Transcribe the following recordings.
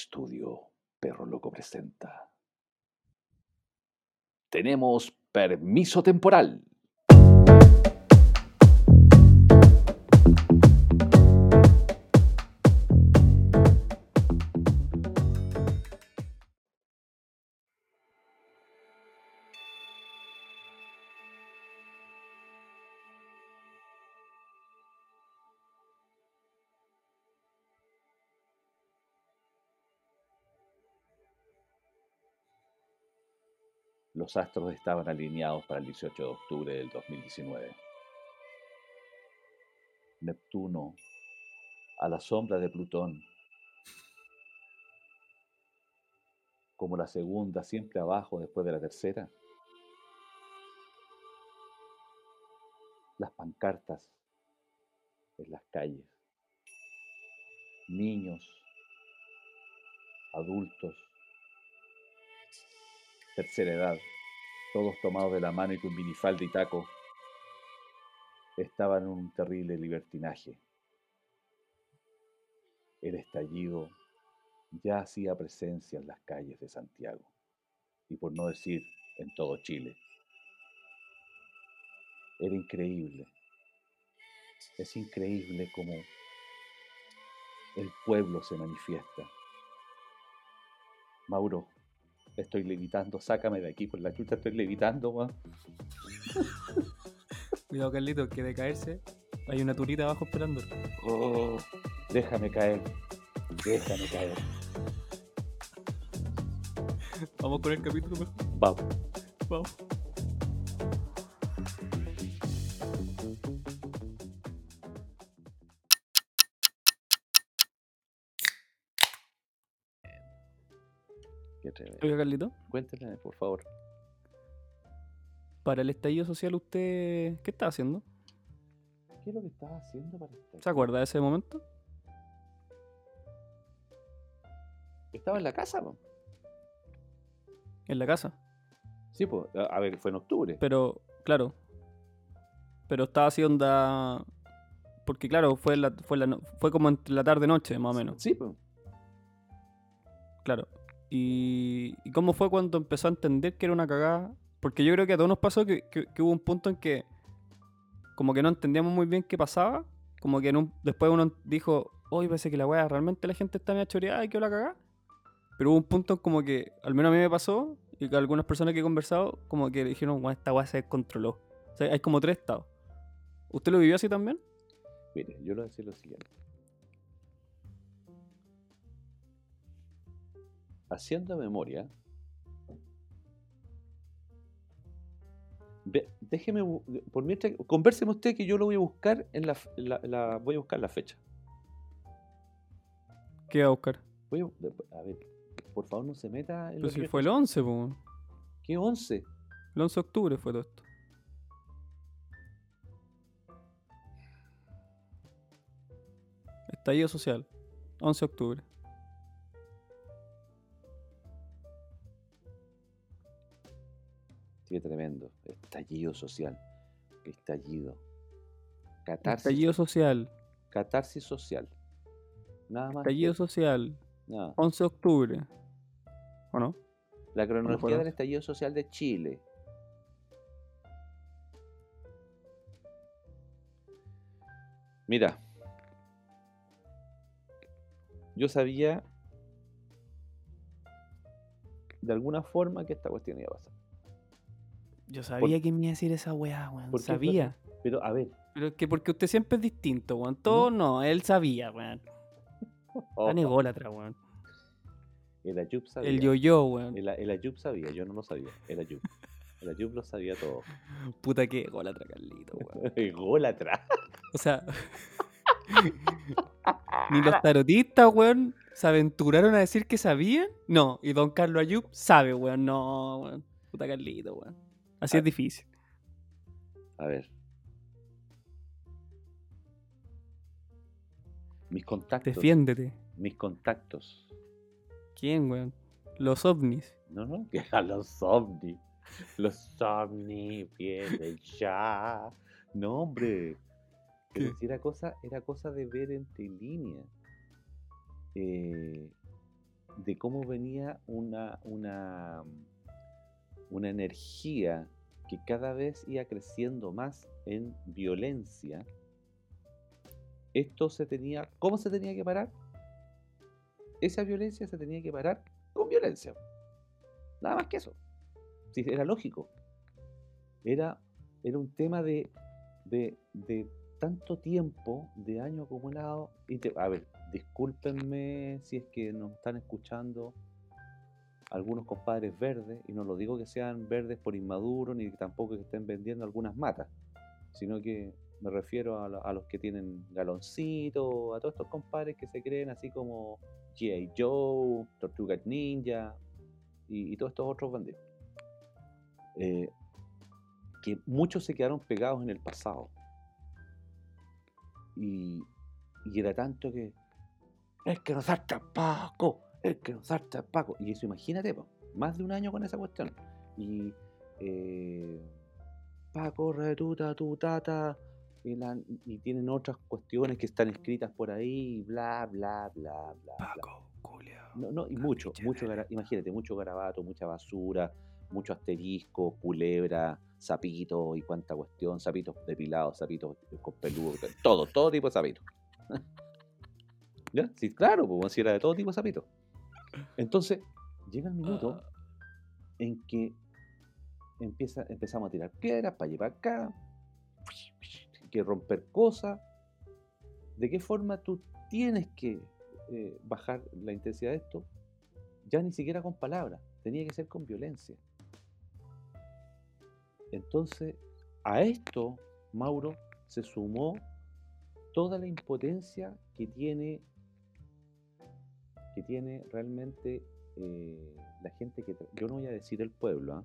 Estudio Perro Loco presenta. Tenemos permiso temporal. Los astros estaban alineados para el 18 de octubre del 2019. Neptuno, a la sombra de Plutón, como la segunda, siempre abajo después de la tercera. Las pancartas en las calles. Niños, adultos, tercera edad, todos tomados de la mano y con minifalda y taco, estaban en un terrible libertinaje. El estallido ya hacía presencia en las calles de Santiago, y por no decir en todo Chile. Era increíble. Es increíble cómo el pueblo se manifiesta. Mauro, estoy levitando, sácame de aquí por la chucha, estoy levitando, weón. Cuidado, Carlito, que de caerse hay una turita abajo esperando. Oh, déjame caer, déjame caer. Vamos con el capítulo mejor. Vamos. Vamos. Oiga, Carlito, Cuéntale, por favor. para el estallido social, ¿usted qué está haciendo? ¿Qué es lo que estás haciendo para estar? ¿Se acuerda de ese momento? Estaba en la casa, po. En la casa. Sí, pues, a ver, fue en octubre. Pero, claro. Pero estaba así onda. Porque, claro, fue, la, fue, la, fue como entre la tarde-noche, más o menos. Sí, pues. Claro. Y, ¿Y cómo fue cuando empezó a entender que era una cagada? Porque yo creo que a todos nos pasó que, hubo un punto en que como que no entendíamos muy bien qué pasaba. Como que después uno dijo, hoy parece que la weá realmente la gente está media choreada y que la cagada. Pero hubo un punto como que, al menos a mí me pasó, y que algunas personas que he conversado, como que dijeron, "Weón, esta weá se descontroló. O sea, hay como tres estados. ¿Usted lo vivió así también? Mire, yo le voy a decir lo siguiente. Haciendo memoria, ve- déjeme, por mientras, convérseme usted que yo lo voy a buscar en la, la- la- voy a buscar la fecha. ¿Qué iba a buscar? Voy a, a ver, por favor no se meta en Pero si fue el estoy- 11, po. ¿Qué 11? El 11 de octubre fue todo esto. Estallido social. 11 de octubre. Sí, tremendo. Estallido social. Estallido. Catarsis, Estallido social. catarsis social. Nada más. Estallido que- social. nada. 11 de octubre. ¿O no? La cronología del estallido social de Chile. Mira, yo sabía de alguna forma que esta cuestión iba a pasar. Yo sabía que me iba a decir esa weá, weón. Sabía. Pero a ver, Pero es que porque usted siempre es distinto, weón. Todo no, él sabía, weón. Tan ególatra, weón. el Ayub sabía. El yo-yo, weón. El, el Ayub sabía, yo no lo sabía. El Ayub. El Ayub lo sabía todo. Puta que ególatra, Carlito, weón. Ególatra. O sea, ni los tarotistas, weón, se aventuraron a decir que sabían. No, y don Carlos Ayub sabe, weón. No, weón. Puta Carlito, weón. Así Ah. es difícil. A ver. Mis contactos. Defiéndete. Mis contactos. ¿Quién, weón? Los ovnis. No, no, que a los ovnis. Los ovnis vienen ya. No, hombre. Pero si era cosa, era cosa de ver entre líneas. Eh, de cómo venía una, una, una energía que cada vez iba creciendo más en violencia, esto se tenía, ¿cómo se tenía que parar? Esa violencia se tenía que parar con violencia. Nada más que eso. Sí, era lógico. Era, era un tema de, de, tanto tiempo, de año acumulado. Y te- a ver, discúlpenme si es que nos están escuchando algunos compadres verdes, y no lo digo que sean verdes por inmaduros, ni tampoco que estén vendiendo algunas matas, sino que me refiero a, los que tienen galoncitos, a todos estos compadres que se creen así como G.I. Joe, Tortugas Ninja y, todos estos otros bandidos. Eh, que muchos se quedaron pegados en el pasado. Y, era tanto que es que nos salta Paco, es que nos salta Paco. Y eso imagínate, po, más de un año con esa cuestión. Y eh, Paco, retuta, tu tata, y, la- y tienen otras cuestiones que están escritas por ahí, bla, bla, bla, bla. Paco, Julio. No, no, y mucho, mucho, gara- imagínate, mucho garabato, mucha basura, mucho asterisco, culebra, sapito y cuánta cuestión, sapitos depilados, sapitos con peludo, todo, todo tipo de sapitos. ¿Ya? Sí, claro, pues si era de todo tipo de sapitos. Entonces, llega el minuto Ah. en que empieza, empezamos a tirar piedras para llevar acá, que romper cosas. ¿De qué forma tú tienes que eh, bajar la intensidad de esto? Ya ni siquiera con palabras, tenía que ser con violencia. Entonces, a esto, Mauro, se sumó toda la impotencia que tiene, tiene realmente eh, la gente que... Yo no voy a decir el pueblo, ¿ah?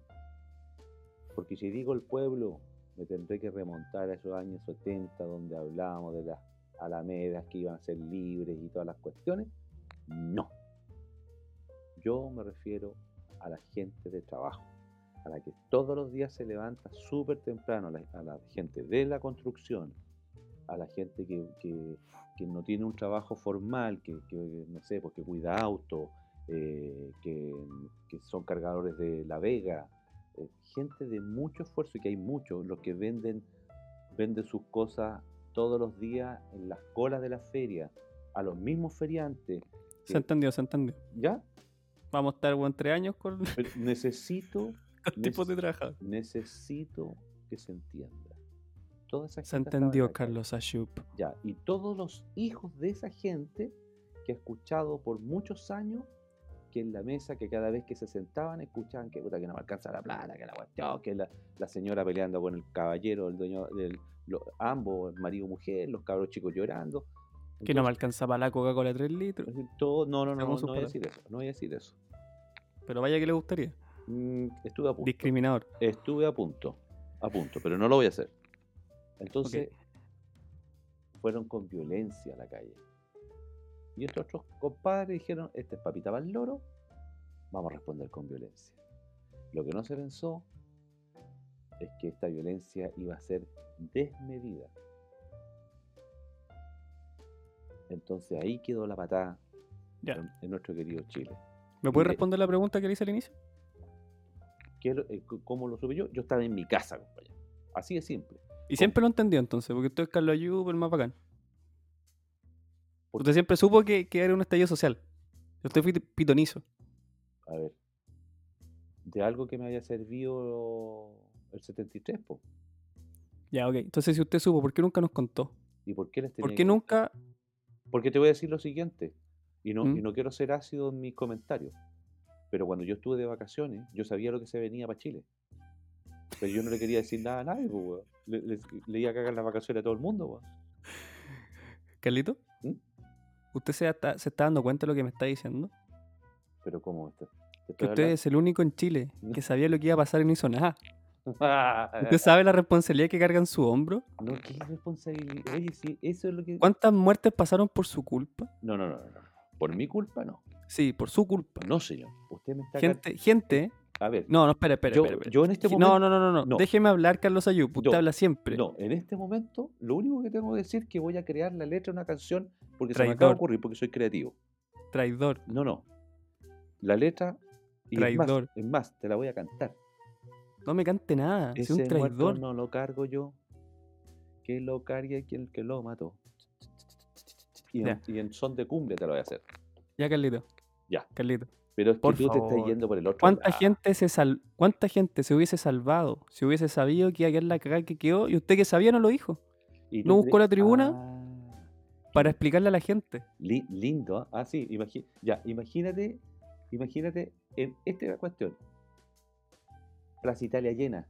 porque si digo el pueblo, me tendré que remontar a esos años 70 donde hablábamos de las alamedas que iban a ser libres y todas las cuestiones. No. Yo me refiero a la gente de trabajo, a la que todos los días se levanta súper temprano, a la gente de la construcción, a la gente que, que- que no tiene un trabajo formal, que, que, no sé, porque cuida auto, eh, que, que son cargadores de la vega, eh, gente de mucho esfuerzo, y que hay muchos, los que venden, venden sus cosas todos los días en las colas de la feria, a los mismos feriantes, Se entendió, se entendió. ¿ya? Vamos a estar buen tres años con Pero necesito, tipos de trabajar. necesito que se entienda. Toda esa Se gente en entendió. Carlos Ashup. Ya, y todos los hijos de esa gente que ha escuchado por muchos años que en la mesa, que cada vez que se sentaban, escuchaban que puta que no me alcanza la plata, que la cuestión, que la, la señora peleando con el caballero, el dueño del lo- ambos, el marido mujer, los cabros chicos llorando. Que no me alcanzaba la Coca-Cola 3 litros. todo, no, no, no, no, no voy a decir eso, no voy a decir eso. Pero vaya que le gustaría. Mm, estuve a punto. Discriminador. Estuve a punto, a punto, pero no lo voy a hacer. Entonces, fueron con violencia a la calle. Y estos otros compadres dijeron, este es papita para el loro, vamos a responder con violencia. Lo que no se pensó es que esta violencia iba a ser desmedida. Entonces ahí quedó la patada Ya. en, en nuestro querido Chile. ¿Me puedes responder la pregunta que le hice al inicio? ¿Qué es lo- eh, ¿Cómo lo supe yo? Yo estaba en mi casa, compañero. Así de simple. Y siempre lo entendió entonces, porque usted es Carlos Ayup, el más bacán. ¿Por Usted siempre supo que, que era un estallido social. Usted fue pitonizo. A ver, de algo que me haya servido el 73, po. Ya, ok. Entonces, si usted supo, ¿por qué nunca nos contó? ¿Y por qué les tenía ¿Por qué nunca? Porque te voy a decir lo siguiente, y no, ¿Mm? y no quiero ser ácido en mis comentarios, pero cuando yo estuve de vacaciones, yo sabía lo que se venía para Chile. Pero yo no le quería decir nada a nadie, po, weón. le, le- le iba a cagar las vacaciones a todo el mundo. weón. Carlito, ¿Mm? ¿usted se está, se está dando cuenta de lo que me está diciendo? Pero ¿cómo? Te Que usted es el único en Chile que sabía lo que iba a pasar y no hizo nada. ¿Usted sabe la responsabilidad que carga en su hombro? No, qué responsabilidad. Oye, sí, eso es lo que... ¿Cuántas muertes pasaron por su culpa? No, no, no, no. Por mi culpa, no. Sí, por su culpa. No, señor. Usted me está... Gente, gente. A ver, No, no, espere, espere, yo, espere. yo en este momento... No, no, no, no, no. Déjeme hablar, Carlos Ayup. Usted No, habla siempre. No, en este momento lo único que tengo que decir es que voy a crear la letra de una canción porque se me acaba de Traidor. ocurrir, porque soy creativo. Traidor. No, no. La letra. Y es más, Traidor. es más, te la voy a cantar. No me cante nada. Soy Ese un muerto traidor. no lo cargo yo. Que lo cargue quien que lo mató. Y en, Ya. y en son de cumbia te lo voy a hacer. Ya, Carlito. Ya. Carlito. Pero es que Por tú te estás favor. yendo por el otro ¿Cuánta lado. gente se sal... ¿Cuánta gente se hubiese salvado si hubiese sabido que iba a quedar la cagada que quedó y usted que sabía no lo dijo? Y no buscó la tribuna Ah, Para explicarle a la gente. li- lindo. ¿ah? Ah, sí. imagi- ya, imagínate. Imagínate en esta cuestión. Plaza Italia llena.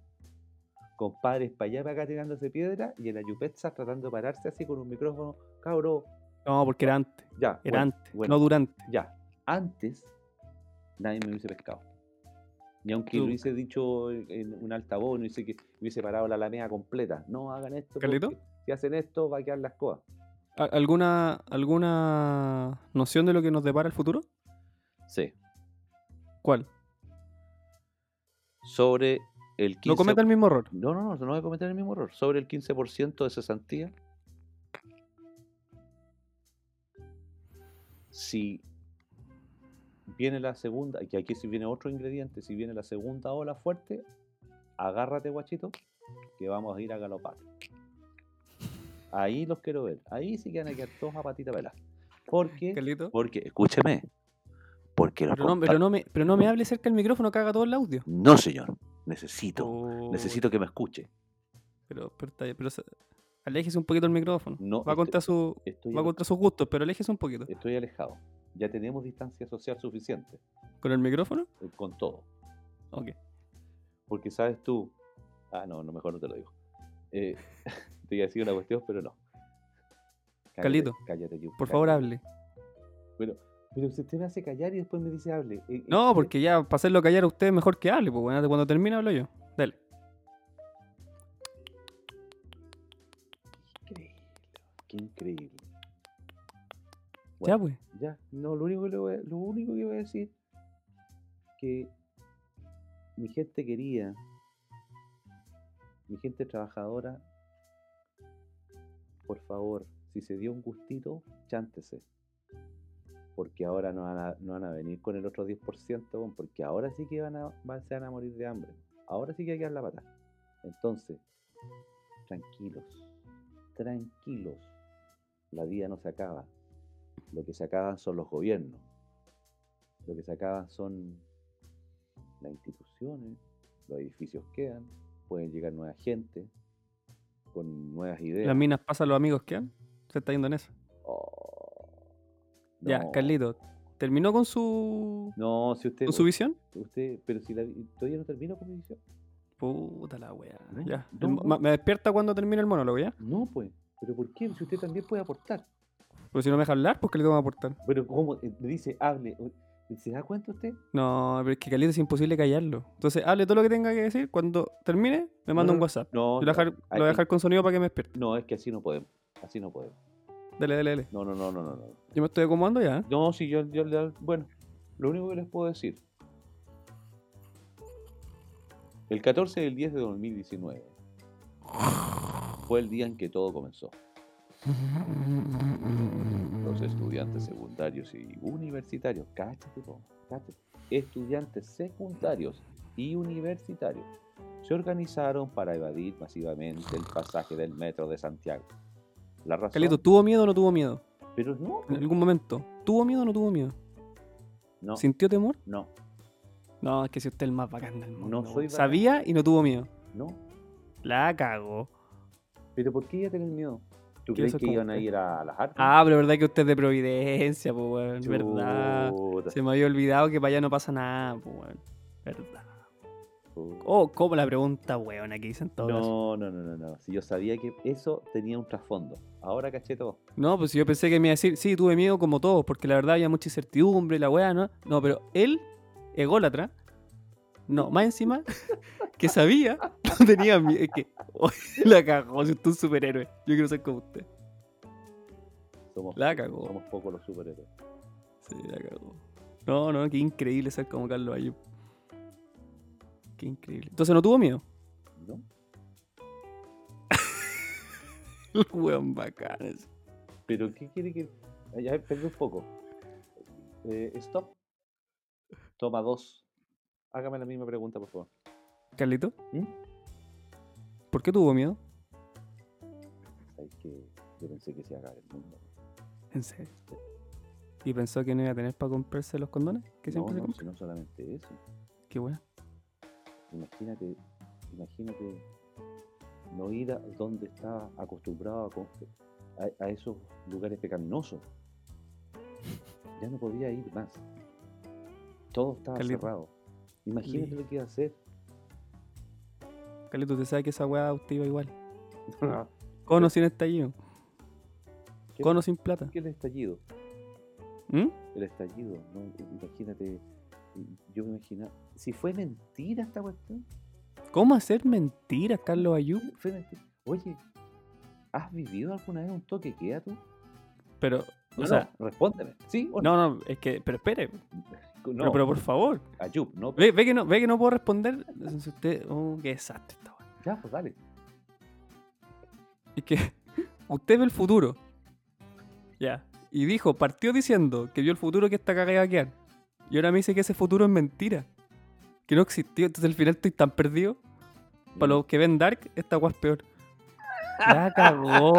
Compadres para allá para acá tirándose piedra y en Ayupetza tratando de pararse así con un micrófono. Cabro, No, porque era antes. ya. Era bueno, antes, bueno. no durante. Ya, antes nadie me hubiese pescado. Ni aunque Tú- lo hubiese dicho en- un altavoz, no hubiese, que, hubiese parado la alameda completa. No hagan esto. ¿Carlito? Si hacen esto, va a quedar las cosas. ¿A- ¿Alguna, ¿Alguna noción de lo que nos depara el futuro? Sí. ¿Cuál? Sobre el 15%. No cometa el mismo error. No, no, no, no voy a cometer el mismo error. Sobre el 15% de cesantía. Si viene la segunda, y que aquí si viene otro ingrediente, si viene la segunda ola fuerte, agárrate, guachito, que vamos a ir a galopar. Ahí los quiero ver. Ahí sí que van a quedar todos a patita pelada. Porque, Carlito. porque, escúcheme. Porque los Pero no, pero, no me, pero no me hable cerca del micrófono que haga todo el audio. No, señor. Necesito. Oh, Necesito que me escuche. Pero, pero, pero se- aléjese un poquito el micrófono. No, va, estoy- contra su, va contra sus gustos, pero aléjese un poquito. estoy alejado. Ya tenemos distancia social suficiente ¿Con el micrófono? eh, con todo. Ok. Porque sabes tú. Ah, no, no, mejor no te lo digo. Eh, te iba a decir una cuestión, pero no. Cállate, Carlito, Cállate, Yu, Por favor, cállate. hable. Pero, pero si usted me hace callar y después me dice hable. eh, No, eh, porque ya para hacerlo callar a usted mejor que hable, pues bueno, cuando termine hablo yo. Dale. Increíble. Qué increíble. Ya, Bueno, pues. Ya, no, lo único que le voy a, lo único que voy a decir que mi gente querida, mi gente trabajadora, por favor, si se dio un gustito, chántese. Porque ahora no van a, no van a venir con el otro 10%, weón, porque ahora sí que van a, se van a morir de hambre. Ahora sí que hay que dar la pata. Entonces, tranquilos, tranquilos. La vida no se acaba. Lo que se acaban son los gobiernos. Lo que se acaban son las instituciones, los edificios quedan, pueden llegar nueva gente con nuevas ideas. Las minas pasan los amigos que han. Se está yendo en eso. Oh, Ya, Carlito. ¿Terminó con su, No, si usted, con su visión? usted, pero si la, todavía no termino con mi visión. Puta la wea. No, Ya. no, El- no. ma- Me despierta cuando termine el monólogo, ¿ya? No, pues. ¿Pero por qué? Si usted también puede aportar. Pero si no me deja hablar, pues que le tengo que aportar. Pero ¿cómo? Eh, Me dice, hable. ¿Se da cuenta usted? No, pero es que Carlito es imposible callarlo. Entonces, hable todo lo que tenga que decir. Cuando termine, me manda no, un WhatsApp. No, lo dejar, lo voy a dejar con sonido para que me despierte. no, es que así no podemos. Así no podemos. Dale, dale, dale. No, no, no, no, no. no. Yo me estoy acomodando ya. ¿eh? No, sí, yo, yo, yo- bueno, lo único que les puedo decir. El 14 del 10 de 2019 fue el día en que todo comenzó. Los estudiantes secundarios y universitarios, cáchate, cáchate. estudiantes secundarios y universitarios se organizaron para evadir masivamente el pasaje del metro de Santiago. La razón, Carlito, ¿tuvo miedo o no tuvo miedo? pero no, En algún momento. ¿Tuvo miedo o no tuvo miedo? no, ¿Sintió temor? no, No, es que si usted es el más bacán del mundo. soy weón. bacán. Sabía y no tuvo miedo. no. La cagó. ¿Pero por qué iba a tener miedo? ¿Tú crees que como iban a ir a las artes? Ah, pero verdad que usted es de Providencia, pues, weón. Verdad. Se me había olvidado que para allá no pasa nada, pues, weón. Verdad. Oh, ¿cómo la pregunta, weón? Aquí dicen todo. No, no, no, no, no. Si yo sabía que eso tenía un trasfondo. Ahora caché todo. No, pues yo pensé que me iba a decir, sí, tuve miedo como todos, porque la verdad había mucha incertidumbre, la weá, ¿no? No, pero él, ególatra, no, más encima, que sabía, no tenía miedo. Es que, oh, la cagó, si usted es un superhéroe. Yo quiero ser como usted. Somos, La cagó. somos pocos los superhéroes. Sí, la cagó. No, no, qué increíble ser como Carlos Ayub. Qué increíble. Entonces no tuvo miedo. ¿No? El weón bacán. Pero ¿qué quiere que.? Ya perdí un poco. Eh, stop. Toma dos. Hágame la misma pregunta, por favor. Carlito, ¿Mm? ¿por qué tuvo miedo? Que yo pensé que se iba a acabar el mundo. En serio. ¿Y pensó que no iba a tener para comprarse los condones? Que No, siempre se no, compra? no solamente eso. Qué bueno. Imagínate, imagínate no ir a donde está acostumbrado a, a- a esos lugares pecaminosos. Ya no podía ir más. Todo estaba Carlito. cerrado. Imagínate lo que iba a hacer. Carlito, usted sabe que esa weá usted iba igual. Con o sin estallido. ¿Qué, Con o sin plata. qué el estallido? ¿Mm? El estallido, ¿no? Imagínate, yo me imaginaba, si fue mentira esta cuestión, ¿Cómo hacer mentiras, Carlos Ayub? fue mentira. Oye, ¿has vivido alguna vez un toque queda tú? Pero, o No, sea, no, respóndeme. ¿Sí o no? no, no, es que, pero espere. No, Pero, pero por favor. Ayub, no. Ve, ve que no, ve que no puedo responder. Usted, oh, qué desastre esta. Ya, pues dale. Es que usted ve el futuro. Ya. Y dijo, partió diciendo que vio el futuro que esta cagada iba a quedar. Y ahora me dice que ese futuro es mentira. Que no existió. Entonces al final estoy tan perdido. Para los que ven Dark, esta weá es peor. Ya cagó.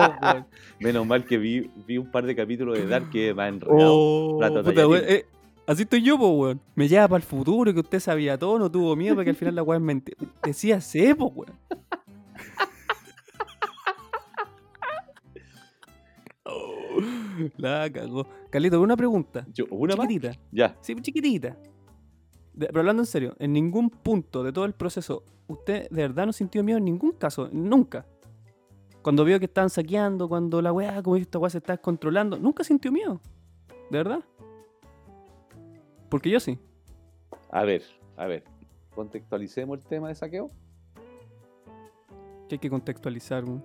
Menos mal que vi, vi un par de capítulos de Dark que han enredado. Oh, puta, eh, así estoy yo, po, weón. Me lleva para el futuro, que usted sabía todo, no tuvo miedo, porque al final la weá es mentira. Decía sé, po, weón. Oh, la cagó. Carlito, una pregunta. Yo, ¿Una más? chiquitita. Ya. Sí, chiquitita. De- pero hablando en serio, en ningún punto de todo el proceso, usted de verdad no sintió miedo en ningún caso, nunca. Cuando vio que estaban saqueando, cuando la weá, como esta weá se está descontrolando, nunca sintió miedo. ¿De verdad? Porque yo sí. A ver, a ver. Contextualicemos el tema de saqueo. Que hay que contextualizar. weón.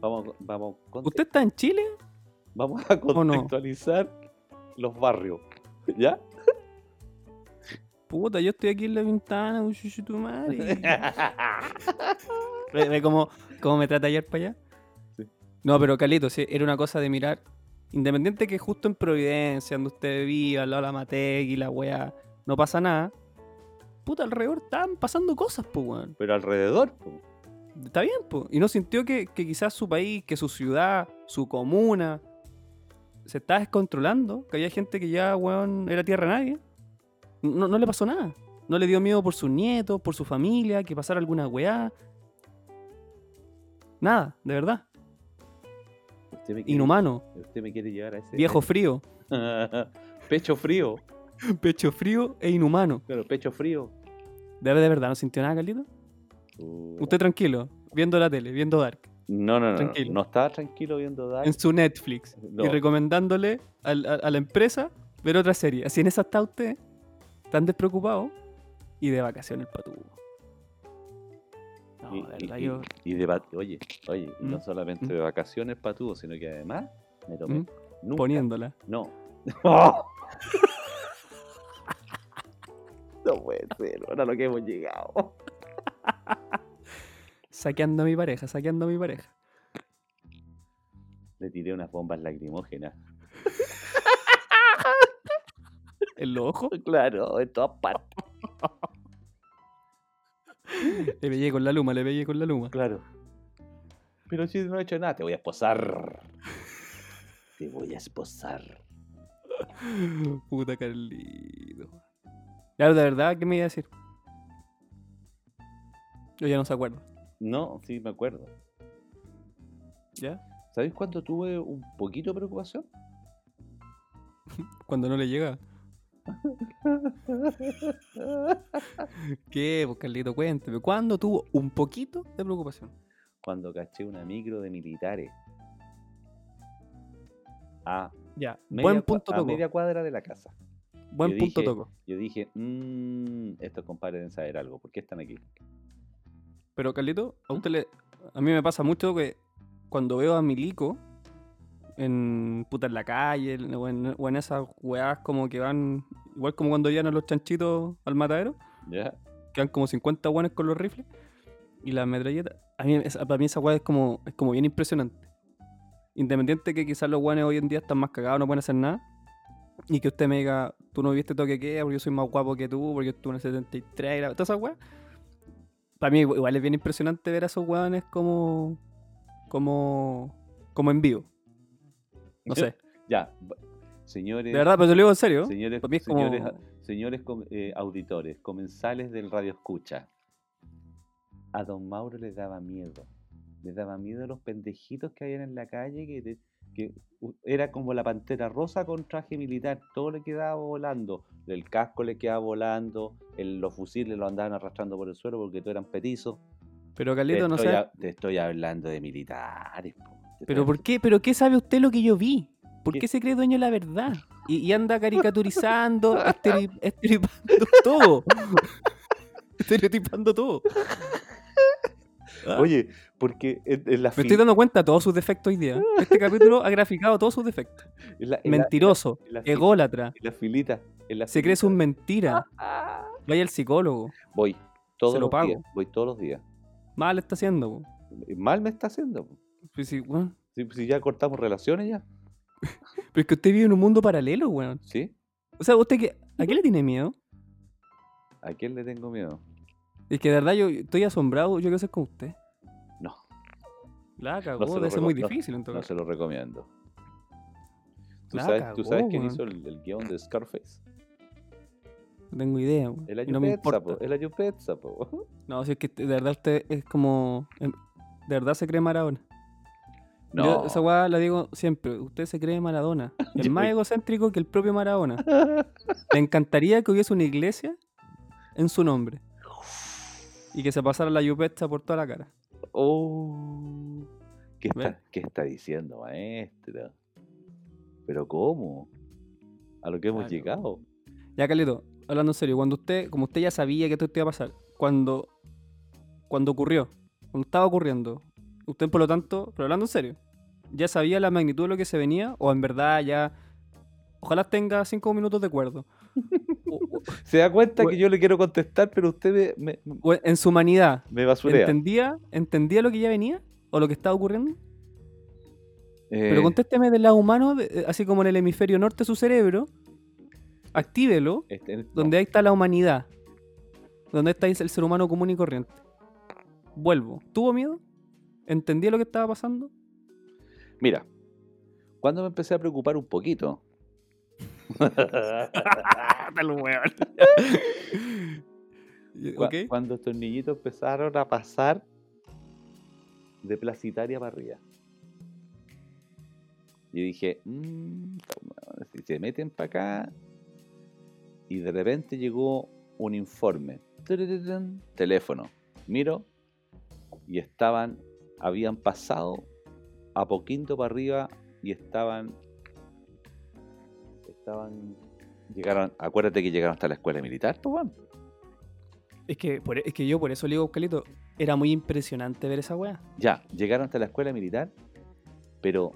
Vamos, vamos, conte- ¿Usted está en Chile? vamos a no? contextualizar los barrios. ¿Ya? Puta, yo estoy aquí en la ventana, un chuchu tu madre. ¿Ve, ve cómo, cómo me trata ayer para allá? Sí. No, pero Calito, sí, era una cosa de mirar. Independiente que justo en Providencia, donde usted viva, al lado de la Mategui, la weá, no pasa nada. Puta, alrededor estaban pasando cosas, pues, weón. Pero alrededor, po. Está bien, pues. Y no sintió que, que quizás su país, que su ciudad, su comuna, se estaba descontrolando. Que había gente que ya, weón, era tierra de nadie. No, no le pasó nada. No le dio miedo por sus nietos, por su familia, que pasara alguna weá. Nada, de verdad. Usted me quiere, Inhumano, Usted me quiere llevar a ese. viejo frío, pecho frío. pecho frío e inhumano. Pero pecho frío. ¿De, de verdad no sintió nada, Carlito? Uh, Usted tranquilo, viendo la tele, viendo Dark, No, no, no. tranquilo. No estaba tranquilo viendo Dark. en su Netflix, No. y recomendándole a, a la empresa ver otra serie. Así en esa está usted, tan despreocupado, y de vacaciones para tu. Y, de y- verdad, y- yo. y de va- oye, oye, y no ¿Mm? solamente ¿Mm? de vacaciones patudo, sino que además me tomé. ¿Mm? nunca- Poniéndola. No. ¡Oh! no puede ser, ahora lo que hemos llegado. Saqueando a mi pareja, saqueando a mi pareja. Le tiré unas bombas lacrimógenas. En los ojos, Claro, en todas partes. le pegué con la luma, le pegué con la luma. Claro. Pero si no he hecho nada, te voy a esposar. Te voy a esposar. Puta Carlito. Ya, de verdad, ¿qué me iba a decir? Yo ya no se acuerda. No, sí, me acuerdo. ¿Ya? ¿Sabes cuándo tuve un poquito de preocupación? Cuando no le llega. ¿Qué? Pues Carlito, cuénteme. ¿Cuándo tuvo un poquito de preocupación? Cuando caché una micro de militares. A Ya, media, buen punto a media cuadra de la casa. Buen yo punto dije- tocó. Yo dije, mmm, estos compadres deben saber algo. ¿Por qué están aquí? Pero Carlito, a ¿Mm? usted le. A mí me pasa mucho que cuando veo a Milico en puta en la calle o en, o en esas weás como que van. Igual como cuando llegan a los chanchitos al matadero, ¿Ya? quedan como 50 guanes con los rifles y las metralletas. A mí, esa- para mí esa weá es como, es como bien impresionante. Independiente que quizás los guanes hoy en día están más cagados, no pueden hacer nada. y que usted me diga, tú no viste todo que porque yo soy más guapo que tú, porque tú en el 73, y la- todas esas weas. Para mí igual es bien impresionante ver a esos weones como, como, como en vivo. No sé, Ya, señores, de verdad, pero te lo digo en serio. señores, como... señores, señores eh, auditores, comensales del Radio Escucha, a don Mauro le daba miedo. Le daba miedo a los pendejitos que habían en la calle, que, te- que u- era como la pantera rosa con traje militar, todo le quedaba volando. El casco le quedaba volando, el- los fusiles lo andaban arrastrando por el suelo porque todos eran petizos. Pero Te, Carlito, no sé. te estoy hablando de militares. po. Pero ¿por qué? ¿Pero qué sabe usted lo que yo vi? ¿Por ¿Qué? se cree dueño de la verdad? Y, y anda caricaturizando, estere- estereotipando todo. Estereotipando todo. Ah, Oye, porque en, en la me estoy dando cuenta de todos sus defectos hoy día. Este capítulo ha graficado todos sus defectos. en la- en la- Mentiroso, la ególatra, en la filita. en la se cree sus mentiras. Vaya al psicólogo. Voy todos Se lo los pago. días. Voy todos los días. Mal está haciendo. po. Mal me está haciendo. po. Pues sí, weón. Si, si ya cortamos relaciones ya. Pero es que usted vive en un mundo paralelo, weón. ¿Sí? O sea, ¿usted qué, ¿a qué le tiene miedo? ¿A quién le tengo miedo? Es que de verdad yo estoy asombrado. Yo quiero ser con usted. No, La cagó, No debe ser muy difícil en todo no se lo recomiendo. ¿Tú sabes, ¿tú cagó, sabes quién hizo el, el guion de Scarface? No tengo idea, weón. El no me importa. po. El Ayupetza, po. No, si es que de verdad usted es como. em, De verdad se cree Maradona. Yo No. esa weá la digo siempre. Usted se cree Maradona. Es Yo- más egocéntrico que el propio Maradona. Le encantaría que hubiese una iglesia en su nombre. Y que se pasara la yupesta por toda la cara. Oh. ¿Qué está, ¿Qué está diciendo, maestra? ¿Pero cómo? A lo que hemos llegado. Ya, Carlito, hablando en serio, cuando usted, como usted ya sabía que esto iba a pasar, cuando, cuando ocurrió, cuando estaba ocurriendo, usted por lo tanto, pero hablando en serio, ya sabía la magnitud de lo que se venía, o en verdad ya, ojalá tenga cinco minutos de acuerdo. O, o- Se da cuenta que yo le quiero contestar, pero usted me, en su humanidad, me basurea. ¿entendía, ¿entendía lo que ya venía? ¿O lo que estaba ocurriendo? Pero Eh, contésteme del lado humano, de- eh, así como en el hemisferio norte de su cerebro, actívelo, este- no. donde ahí está la humanidad, donde está el ser humano común y corriente. Vuelvo. ¿Tuvo miedo? ¿Entendía lo que estaba pasando? Mira, cuando me empecé a preocupar un poquito. Cuando estos niñitos empezaron a pasar de Placitaria para arriba. Yo dije, "Mm, si se meten para acá. Y de repente llegó un informe. Teléfono. Miro. Y estaban, habían pasado a poquito para arriba y estaban. Estaban. Llegaron, acuérdate que llegaron hasta la escuela militar, pues, weón. Es que, por- es que yo por eso le digo, Calito, era muy impresionante ver esa weá. Ya, llegaron hasta la escuela militar, pero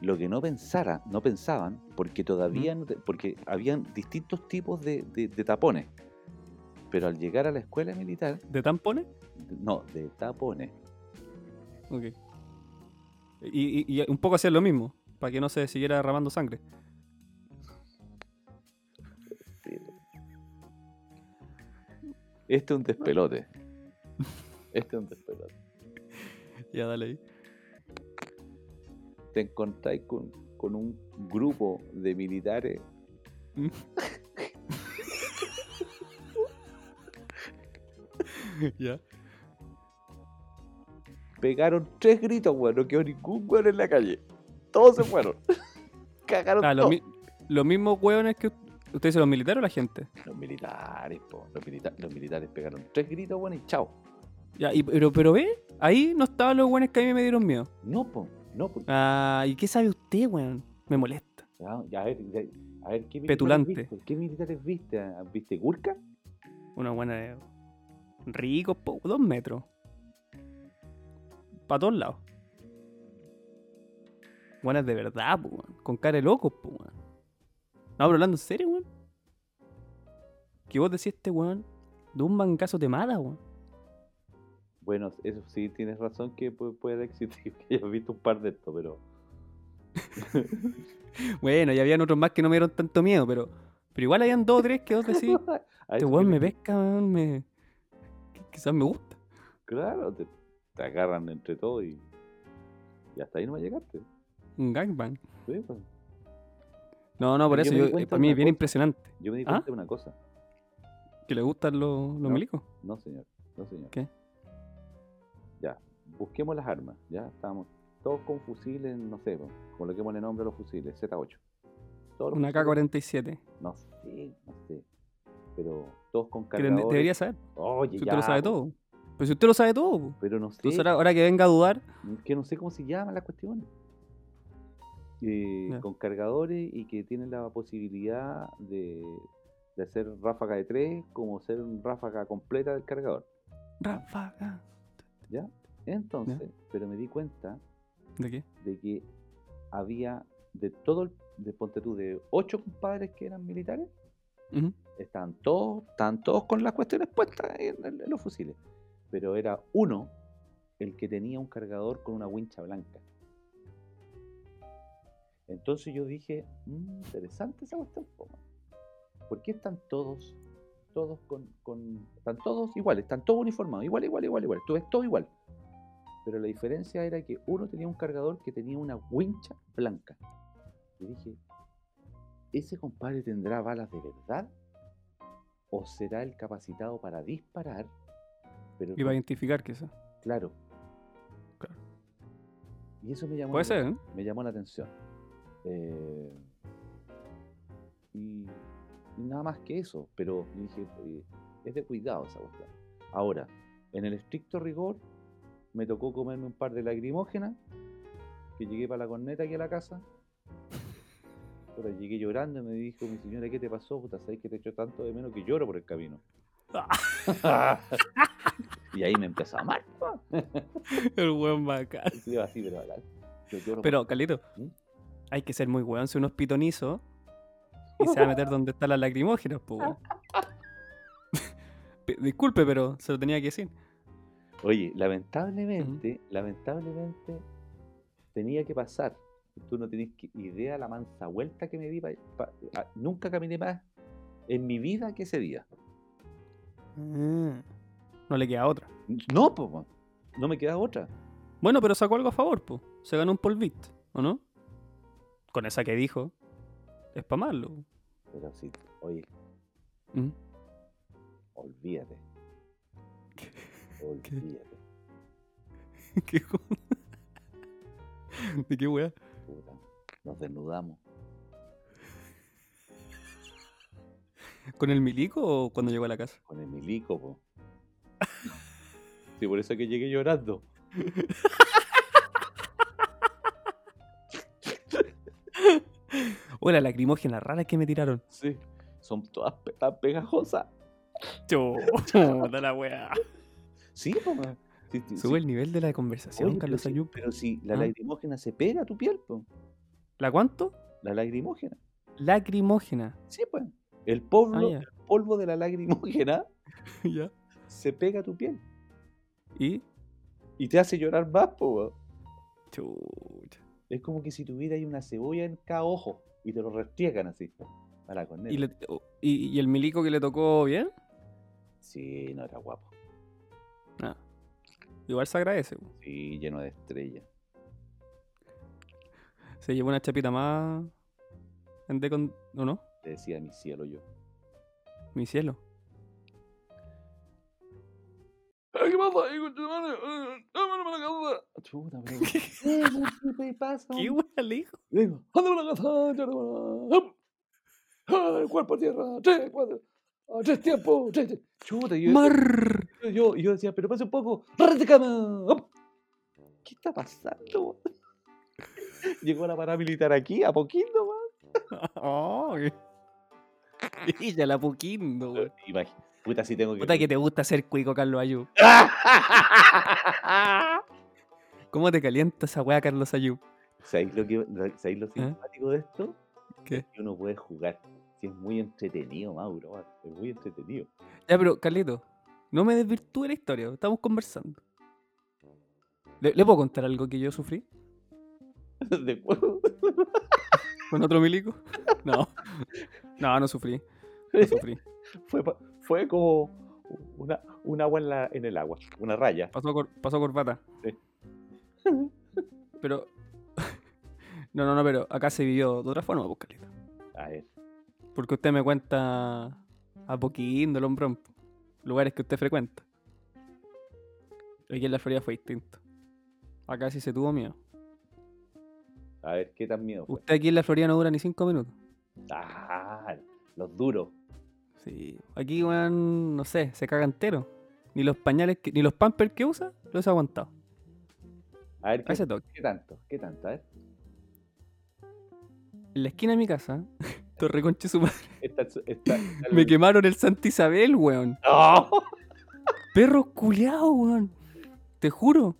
lo que no pensara, no pensaban, porque todavía no te- porque habían distintos tipos de, de- de tapones. Pero al llegar a la escuela militar, ¿De tampones? no, de tapones. Ok. Y, y- y un poco hacían lo mismo, para que no se siguiera derramando sangre. Este es un despelote. Este es un despelote. Ya, dale ahí. Te encontráis con, con un grupo de militares ya. Pegaron tres gritos, weón. No quedó ningún weón en la calle. Todos se fueron. Cagaron Ah, lo todos. mi- los mismos hueones que... ¿Usted dice los militares o la gente? Los militares, po. Los, milita- los militares pegaron tres gritos, weón, y chao. Ya, y, pero, pero ve, ahí no estaban los hueones que a mí me dieron miedo. No, po. No, po. Ah, ¿y qué sabe usted, weón? Me molesta. Ya, ya, a ver, a ver, ¿qué militares Petulante. viste? ¿Qué militares viste? ¿Viste Gurka? Una buena de ricos, po, dos metros. Para todos lados. Buenas de verdad, po. Con cara de locos, po, weón. No, pero hablando en serio, weón. Que vos decís este weón, de un bancazo te mata, weón. Bueno, eso sí, tienes razón que pu- puede existir, que hayas visto un par de estos, pero... bueno, y habían otros más que no me dieron tanto miedo, pero, pero igual habían dos o tres que vos decís, este weón me pesca, weón, me... quizás me gusta. Claro, te, te agarran entre todos y, y hasta ahí no me llegaste. Un gangbang. Sí, pues. No, no, por eso yo, para mí es bien cosa. impresionante. Yo me di ¿Ah? cuenta de una cosa. ¿Que le gustan los, los No. milicos? No, señor. No, señor. ¿Qué? Ya, busquemos las armas. Ya estamos todos con fusiles, no sé, po, coloquémosle nombre a los fusiles, Z8. Todos los Una fusiles- K-47. No sé, no sé. Pero todos con cargadores. debería saber. Oye, usted ya, lo sabe po, todo. Pero si usted lo sabe todo, po. Pero no sé. entonces ahora, ahora que venga a dudar, que no sé cómo se llaman las cuestiones. Eh. Con cargadores y que tienen la posibilidad de, de hacer ráfaga de 3 como hacer una ráfaga completa del cargador. ráfaga. ¿Ya? Entonces, pero me di cuenta ¿De qué? de que había de todo el, de ponte tú, de ocho compadres que eran militares, Ujú. estaban todos, estaban todos con las cuestiones puestas en, en los fusiles. Pero era uno el que tenía un cargador con una wincha blanca. Entonces yo dije, "Mm, interesante esa cuestión. ¿Por qué están todos, todos con, están todos iguales, están todos uniformados, igual, igual, igual, igual, tú ves todo igual. Pero la diferencia era que uno tenía un cargador que tenía una wincha blanca. Y dije, ¿ese compadre tendrá balas de verdad? ¿O será el capacitado para disparar? Pero Y va a identificar quizás. claro. Claro. Y eso me llamó, Puede la- ser, ¿eh? me llamó la atención. Eh, y, y nada más que eso, pero dije, eh, es de cuidado esa cuestión. Ahora, en el estricto rigor, me tocó comerme un par de lagrimógenas, que llegué para la corneta aquí a la casa. Puta, llegué llorando y me dijo mi señora, ¿qué te pasó? Puta, sabes que te echo tanto de menos que lloro por el camino. y ahí me empezó a amar. El buen bacán. Sí, así, pero bacán. Yo Pero, Calito, ¿Mm? hay que ser muy weón si uno es pitonizo y se va a meter donde están las lacrimógenas, weón. Pe- Disculpe, pero se lo tenía que decir. Oye, lamentablemente, lamentablemente tenía que pasar. Tú no tenés idea la mansa vuelta que me di. pa- pa- a- nunca caminé más en mi vida que ese día. Mm. No le queda otra. No, pues, man, no me queda otra. Bueno, pero sacó algo a favor, po. Se ganó un polvito, ¿o no? Con esa que dijo, es para malo. Pero sí, oye, Mm. olvídate. Olvídate. ¿Qué ¿De qué weá? puta. Nos desnudamos. ¿Con el milico o cuando llegó a la casa? Con el milico, po. Sí, por eso es que llegué llorando. O la lacrimógena rara que me tiraron. Sí, son todas pe- tan pegajosas. Chuta la weá. Sí. Sí, sí, Sube sí. el nivel de la conversación, Oye, Carlos Ayub. Pero si la ¿Ah? lagrimógena se pega a tu piel, po. ¿La cuánto? La lagrimógena. Lacrimógena. Sí, pues. El polvo, Ah, el polvo de la lagrimógena ya. Se pega a tu piel ¿Y? y te hace llorar más, po. Chucha. Es como que si tuviera ahí una cebolla en cada ojo y te lo restriegan así. A la. ¿Y, le- o- y- y el milico que le tocó bien? Sí, no era guapo. Ah. Igual se agradece. po. Sí, lleno de estrellas. Se llevó una chapita más. en con- ¿O no? Te decía mi cielo yo. Mi cielo. ¿Qué pasa conchetumare? Vámonos para la casa. Chuta, pero. Eh, ¿Qué pasa? ¿Qué le dijo? Le digo, para la casa. Hop. Ah, El cuerpo a tierra. Tres, cuatro. ah, Tres tiempos. Tres, tres. Chuta, yo, Mar. yo, yo, decía, pero pase un poco. ¿Qué está pasando? Llegó la paramilitar aquí, a poquito, más. Ay. Y ya la poquindo, weón. Imagínate. Puta, si tengo que. Puta que te gusta ser cuico, Carlos Ayub. ¿Cómo te calienta esa weá, Carlos Ayub? ¿Sabéis lo, que, ¿sabéis lo simpático de esto? ¿Qué? Que uno puede jugar. Es muy entretenido, Mauro. man, Es muy entretenido. Ya, pero, Carlito, no me desvirtúe la historia, estamos conversando. ¿Le, le puedo contar algo que yo sufrí? Después, ¿Con otro milico? No. No, no sufrí. No sufrí. fue, pa- fue como una, un agua en, la, en el agua, una raya. Pasó, cor- pasó corbata. Sí. Pero. No, no, no, pero acá se vivió de otra forma, pues. A ver, Porque usted me cuenta a poquín del hombrón. Lugares que usted frecuenta. Aquí en la Florida fue distinto. Acá sí se tuvo miedo. a ver, ¿qué tan miedo fue? Usted aquí en la Florida no dura ni cinco minutos. Ah, los duros. Sí. Aquí, weón, no sé, se caga entero. Ni los pañales, que, ni los pampers que usa, los he aguantado. A ver, ¿qué, toque. qué tanto? ¿Qué tanto? A ver. En la esquina de mi casa, Torre Conche su madre, el- me quemaron el Santa Isabel, weón. ¡No! Perros culiados, weón. Te juro.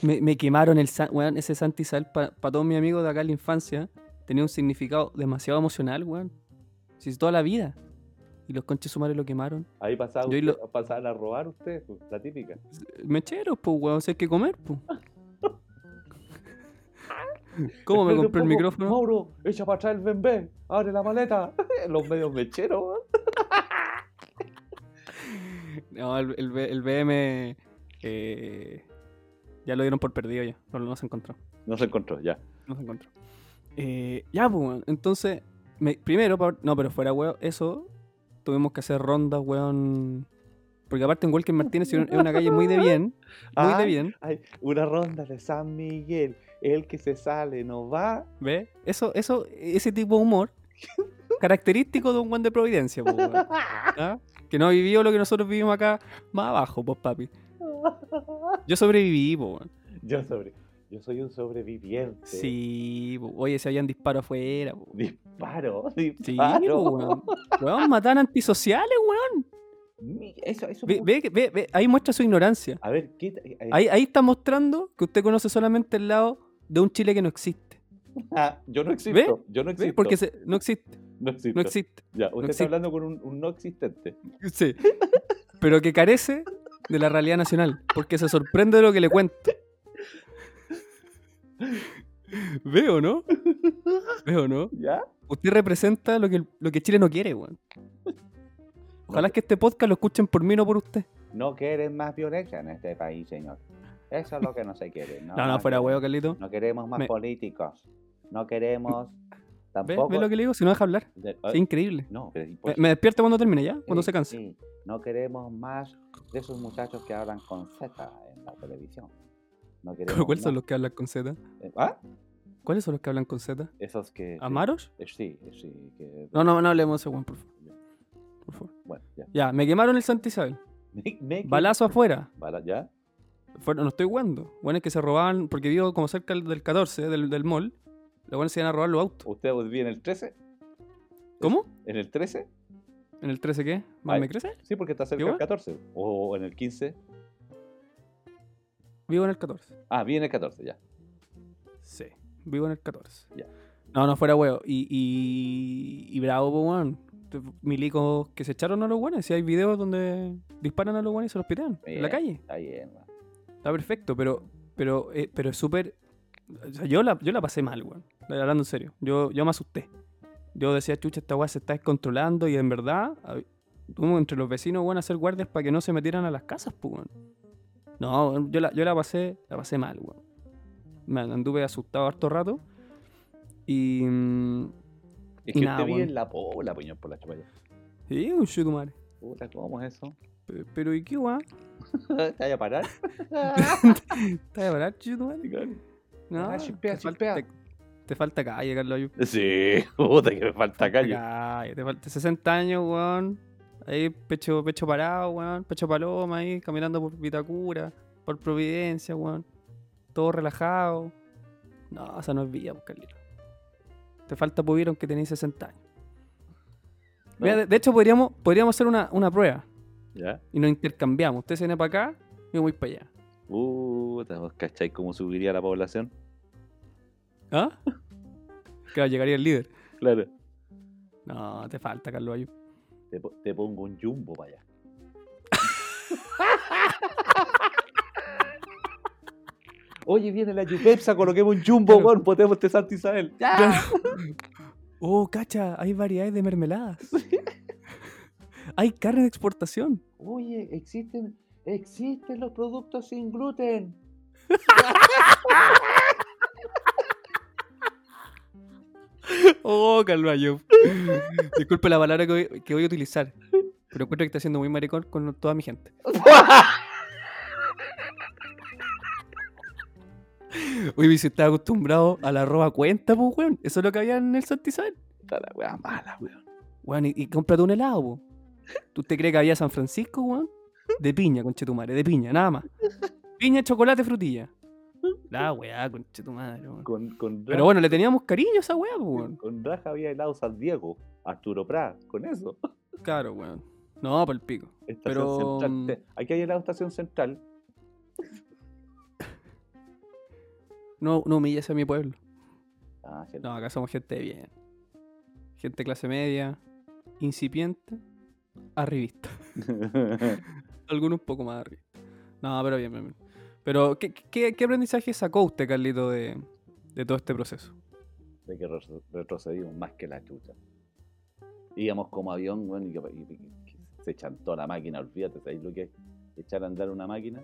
Me, me quemaron el weón, ese Santa Isabel para todos mis amigos de acá en la infancia. Tenía un significado demasiado emocional, weón. Si es toda la vida. Y los conches sumares lo quemaron. Ahí pasaba Yo y usted- lo- pasaban a robar ustedes, pues, la típica. Mecheros, pues, weón, si hay que comer, pues. ¿Cómo me compré el micrófono? Mauro, echa para atrás el bembé, abre la maleta. Los medios mecheros, weón. No, el, el, el BM eh, ya lo dieron por perdido ya. No, no se encontró. No se encontró, ya. No se encontró. Eh, ya, pues. Entonces, me- primero, no, pero fuera, weón, eso, tuvimos que hacer rondas, weón. Porque aparte en Walker Martínez es una calle muy de bien. Muy de Ay, bien. Ay, una ronda de San Miguel. El que se sale no va. ¿Ves? Eso, eso, ese tipo de humor, característico de un buen de Providencia. ¿Ah? Que no ha vivido lo que nosotros vivimos acá más abajo, pues, papi. Yo sobreviví, weón. Yo, sobre, yo soy un sobreviviente. Sí, oye, se habían disparos afuera. po. Disparo, Sí, disparo. po, weón. Weón, matan antisociales, weón. Eso, eso. Ve, ve, ve, ahí muestra su ignorancia. A ver, ¿qué? eh, Ahí, ahí está mostrando que usted conoce solamente el lado de un Chile que no existe. Ah, yo no existo. ¿Ve? Yo no existo. Porque se- no existe, no existo. no existe. Ya, usted existe. está hablando con un, un no existente. Sí. Pero que carece de la realidad nacional. Porque se sorprende de lo que le cuento. ¿Veo, no? ¿Veo, no? ¿Ya? Usted representa lo que, lo que Chile no quiere, weón. Ojalá que este podcast lo escuchen por mí, no por usted. No quieren más violencia en este país, señor. Eso es lo que no se quiere. No, No, no, fuera huevo, Carlito. No queremos más Me- políticos. No queremos tampoco. ¿Ve lo que le digo? Si no deja hablar. de- Es ay, increíble. no, pero Me, me despierta cuando termine, ¿ya? Cuando sí, se canse. sí. No queremos más de esos muchachos que hablan con Z en la televisión. No queremos ¿Cuáles son los que hablan con Z? eh, ¿Ah? ¿Cuáles son los que hablan con Z? Esos que. ¿Amaros? eh, Sí, sí. Que, No, no, no hablemos de ese weón, por favor. Por favor. Bueno, ya. Ya, me quemaron el Santa Isabel. Me- me- Balazo afuera. Bala- ¿Ya? Fuera- no estoy jugando. Bueno, es que se robaban, porque vivo como cerca del del 14, del, del mall. Los buenos se iban a robar los autos. ¿Usted vive en el 13? ¿Cómo? ¿En el 13? ¿En el 13 qué? ¿Más Ay. me crece? Sí, porque está cerca ¿Qué del va? 14. O en el 15. Vivo en el 14. Ah, viene el 14, ya. Sí. Vivo en el 14. Ya. No, no fuera huevo. Y, y, y bravo, weón. Milicos que se echaron a los buenos. Si hay videos donde disparan a los buenos y se los pitean en la calle. Está bien, weón. Está perfecto, pero pero eh, pero es súper... o sea, yo, la, yo la pasé mal, weón. Hablando en serio. Yo, yo me asusté. Yo decía, chucha, esta weá se está descontrolando y en verdad tuvimos entre los vecinos, weón, a hacer guardias para que no se metieran a las casas, pues, weón. No, yo la, yo la pasé, la pasé mal, weón. Me anduve asustado harto rato. Y... mm, Es Y que nada, usted vive en la pola, peñón, por la chupalla. Sí, un shit, madre. Puta, ¿cómo es eso? Pe- Pero ¿y qué, weón? ¿Te vaya a parar? ¿Estás de parar, shit, madre? No, Ah, chispea, te, falta, te, te calle, Carlos. Sí, puta, que me falta calle. Calle, Te falta 60 años, weón. Ahí pecho, pecho parado, weón. Pecho paloma ahí, caminando por Vitacura, por Providencia, weón. Todo relajado. No, esa no es vida, pues, Carlito. Te falta pubir aunque tenéis 60 años. No, Mira, de, de hecho, podríamos, podríamos hacer una, una prueba ¿Ya? y nos intercambiamos. Usted se viene para acá y yo voy para allá. ¿vos cachai cómo subiría la población? ¿Ah? Claro, llegaría el líder. Claro. No, te falta, Carlos Ayub. Te, po- te pongo un jumbo para allá. Oye, viene la Yupepsa, coloquemos un jumbo, Claro. weón, potemos de Santa Isabel. ¡Ya! Claro. Oh, cacha, hay variedades de mermeladas. Hay carne de exportación. Oye, existen, existen los productos sin gluten. Oh, Calvayo. Disculpe la palabra que voy, que voy a utilizar. Pero encuentro que está siendo muy maricón con toda mi gente. Uy, si estaba acostumbrado a la arroba cuenta, pues, weón. Eso es lo que había en el Santizal. Está la wea mala, weón. Weón, y, y cómprate un helado, po. ¿Tú te crees que había San Francisco, weón? De piña, conchetumare, de piña, nada más. Piña, chocolate, frutilla. La weá, conchetumare, weón. Con, con, Pero bueno, le teníamos cariño a esa weá, po, weón. con raja había helado San Diego, Arturo Prat, con eso. Claro, weón. No, por el pico. Estación Pero, Central. mm, Aquí hay helado Estación Central. No, no humilles a mi pueblo. Ah, gente. No, acá somos gente de bien. Gente clase media, incipiente, arribista. Algunos un poco más arriba. No, pero bien, bien, bien. Pero, ¿qué, qué, qué aprendizaje sacó usted, Carlito, de, de todo este proceso? de que retro- retrocedimos más que la chucha. Íbamos como avión, weón, y, y- se chantó la máquina, olvídate, ¿sabéis lo que es echar a andar una máquina?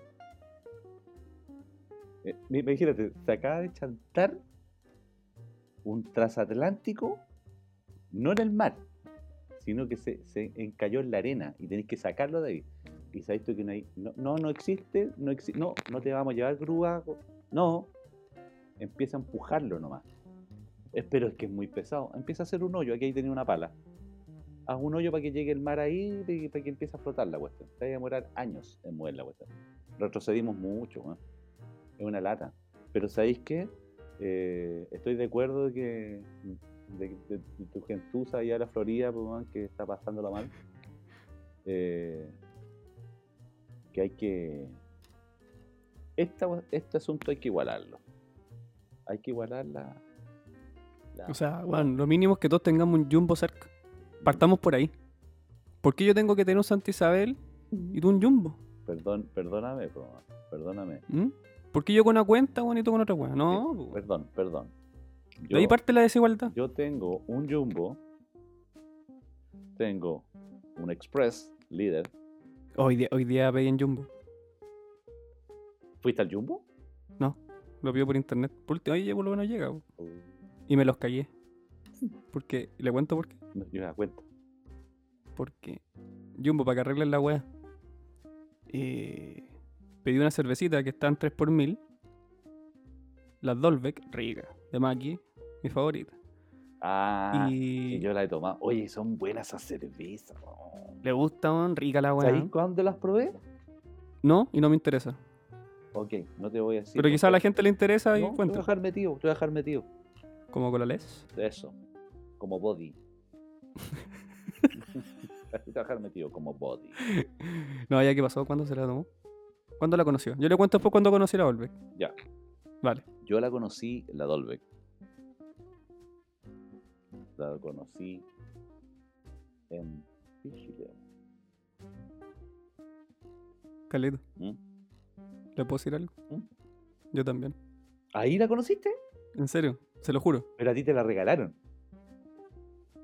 Eh, imagínate, se acaba de chantar un transatlántico, no en el mar, sino que se, se encalló en la arena y tenéis que sacarlo de ahí. Y sabéis tú que no hay, no, no, no existe, no no, no te vamos a llevar grúa, no, empieza a empujarlo nomás. Pero es que es muy pesado. Empieza a hacer un hoyo. Aquí ahí tenía una pala. Haz un hoyo para que llegue el mar ahí y para que empiece a flotar la cuestión. Te va a demorar años en mover la cuestión. Retrocedimos mucho, weón. Es una lata. Pero ¿sabéis qué? Eh, estoy de acuerdo de que tu gentuza allá de la Florida, pues, que está pasándola mal. Eh, que hay que. Esta, este asunto hay que igualarlo. Hay que igualar la. la- O sea, bueno, lo mínimo es que todos tengamos un jumbo cerca. Partamos por ahí. ¿Por qué yo tengo que tener un Santa Isabel y tú un jumbo? Perdón, perdóname, po, perdóname. ¿Mm? ¿Por qué yo con una cuenta, weón, y tú con otra weá? No, Sí, perdón, perdón. de ahí parte la desigualdad. Yo tengo un Jumbo, tengo un Express líder. Hoy día, hoy día pedí en jumbo. ¿Fuiste al Jumbo? No, lo pido por internet. Por último, oye, por lo menos llega. Oh, Y me los callé. Porque, ¿le cuento por qué? No, yo me da cuenta. Porque Jumbo, para que arreglen la weá, eh, pedí una cervecita que está en 3 por 1000 Las Dolbeck, rica, de Maki, mi favorita. Ah, y yo la he tomado. Oye, son buenas esas cervezas. oh. le gusta, weón, rica la weá. ¿Sabéis cuándo las probé? No, y no me interesa. Ok, no te voy a decir. Pero quizá a la gente le interesa y No, te voy a cuenta. dejar metido, te voy a dejar metido. Como con la les. Eso, como body. te voy a dejar metido como body. No, ya qué pasó, ¿cuándo se la tomó? ¿Cuándo la conoció? Yo le cuento después cuando conocí la Dolbeck. Ya, Vale. yo la conocí, la Dolbeck. La conocí en Pichileo. Carlito, ¿Mm? ¿le puedo decir algo? ¿Mm? Yo también. ¿Ahí la conociste? En serio, se lo juro. Pero a ti te la regalaron.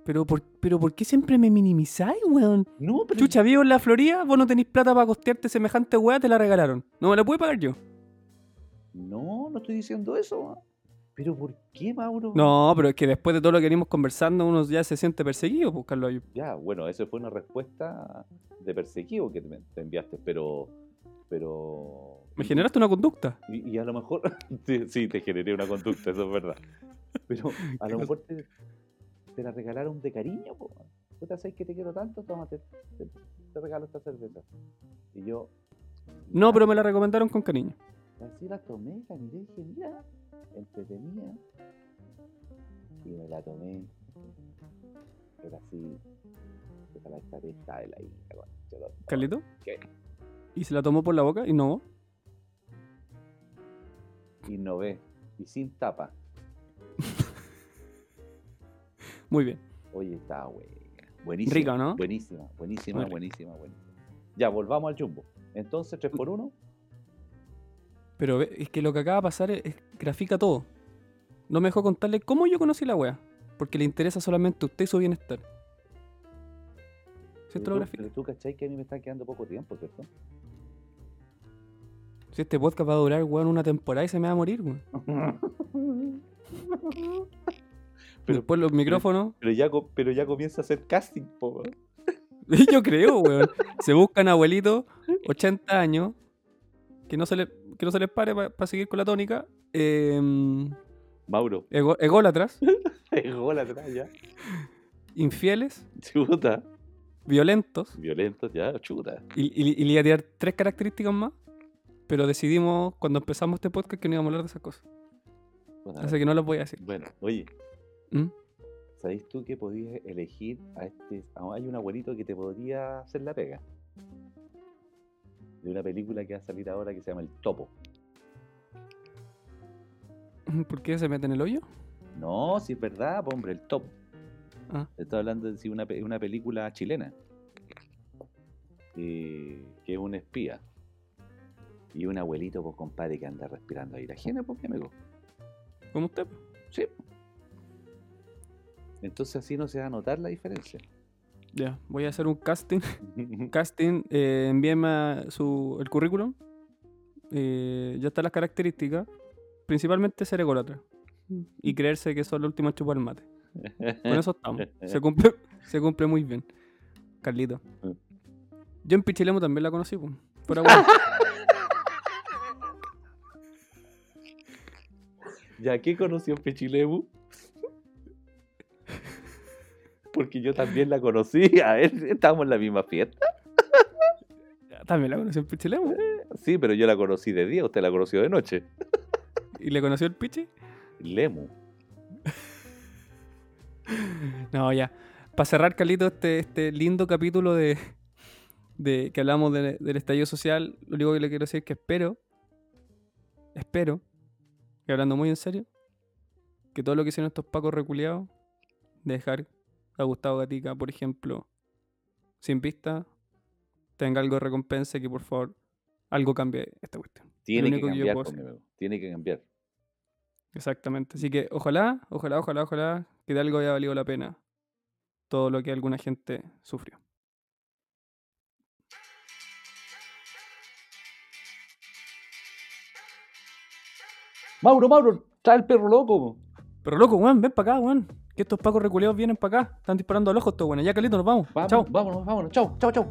Pero ¿por, pero ¿por qué siempre me minimizáis, weón? No, pero. Chucha, vivo en la Florida, vos no tenéis plata para costearte semejante weá, te la regalaron. No me la pude pagar yo. No, no estoy diciendo eso. Pero ¿por qué, Mauro? No, pero es que después de todo lo que venimos conversando, uno ya se siente perseguido, pues, Carlos. Ayub. Ya, bueno, esa fue una respuesta de perseguido que te, te enviaste, pero. Pero. Me generaste una conducta. Y, y a lo mejor. sí, sí, te generé una conducta, eso es verdad. Pero a lo mejor te, te la regalaron de cariño, po. Tú te sabes que te quiero tanto, tómate, te, te regalo esta cerveza. Y yo. No, pero me la recomendaron con cariño. Así la tomé, la miré y dije, mira, entretenida. Y me la tomé. Era así. Esa la de la concha, lo- Carlito. ¿Qué? Y se la tomó por la boca no. Innové. Y sin tapa. Muy bien. Oye, está buena. Buenísima. Rica, ¿no? Buenísima, buenísima, buenísima, buenísima. Ya, volvamos al jumbo. Entonces, 3 por 1 Pero es que lo que acaba de pasar es, es- grafica todo. No me dejó contarle cómo yo conocí la wea. Porque le interesa solamente a usted y su bienestar. Pero lo tú, grafica. pero tú cachai que a mí me está quedando poco tiempo, ¿cierto? Si este podcast va a durar, weón, una temporada y se me va a morir, weón. Pero- Después los micrófonos. Pero ya, pero ya comienza a hacer casting, po. Yo creo, weón. Se buscan abuelitos, 80 años, que no se, le, que no se les pare para seguir con la tónica. Eh, Mauro, ego- ególatras, gol atrás ya. infieles, Chuta. violentos. Violentos ya, chuta. Y, y- y le iba a tirar tres características más. Pero decidimos cuando empezamos este podcast que no íbamos a hablar de esas cosas. Así que no las voy a decir. Bueno, oye, ¿Mm? ¿sabéis tú que podías elegir a este... Hay un abuelito que te podría hacer la pega. De una película que va a salir ahora que se llama El Topo. ¿Por qué se mete en el hoyo? No, si es verdad, hombre, El Topo. Ah. Estoy hablando de sí, una, una película chilena. eh, que es un espía. Y un abuelito, pues compadre, que anda respirando aire ajeno, pues, mi amigo. Como usted. Sí. Entonces así no se va a notar la diferencia. Ya, voy a hacer un casting. casting, eh, envíeme su, el currículum. Eh, ya están las características. Principalmente ser ególatra. Y creerse que son los últimos en chupar el mate. Con eso estamos. Se cumple, se cumple muy bien. Carlito. Yo en Pichilemu también la conocí, pues. Fuera bueno. ¿Ya qué conoció Pechilemu? Porque yo también la conocí. A ver, estábamos en la misma fiesta. También la conocí en Pichilemu. Sí, pero yo la conocí de día, usted la conoció de noche. ¿Y le conoció el Pichi? Lemu. No, ya. Para cerrar, Carlito, este, este lindo capítulo de, de que hablamos de- del estallido social, lo único que le quiero decir es que espero, espero, y hablando muy en serio, que todo lo que hicieron estos pacos reculeados, de dejar a Gustavo Gatica, por ejemplo, sin pista, tenga algo de recompensa y que por favor algo cambie esta cuestión. Tiene que cambiar. Tiene que cambiar. Exactamente. Así que ojalá, ojalá, ojalá, ojalá que de algo haya valido la pena todo lo que alguna gente sufrió. Mauro, Mauro, trae el perro loco. Pero loco, weón, ven para acá, weón. Que estos pacos reculeados vienen para acá. Están disparando al ojo estos weones. Ya, Calito, nos vamos. Vamos, Chao. vámonos, vámonos. Chau, chau, chau.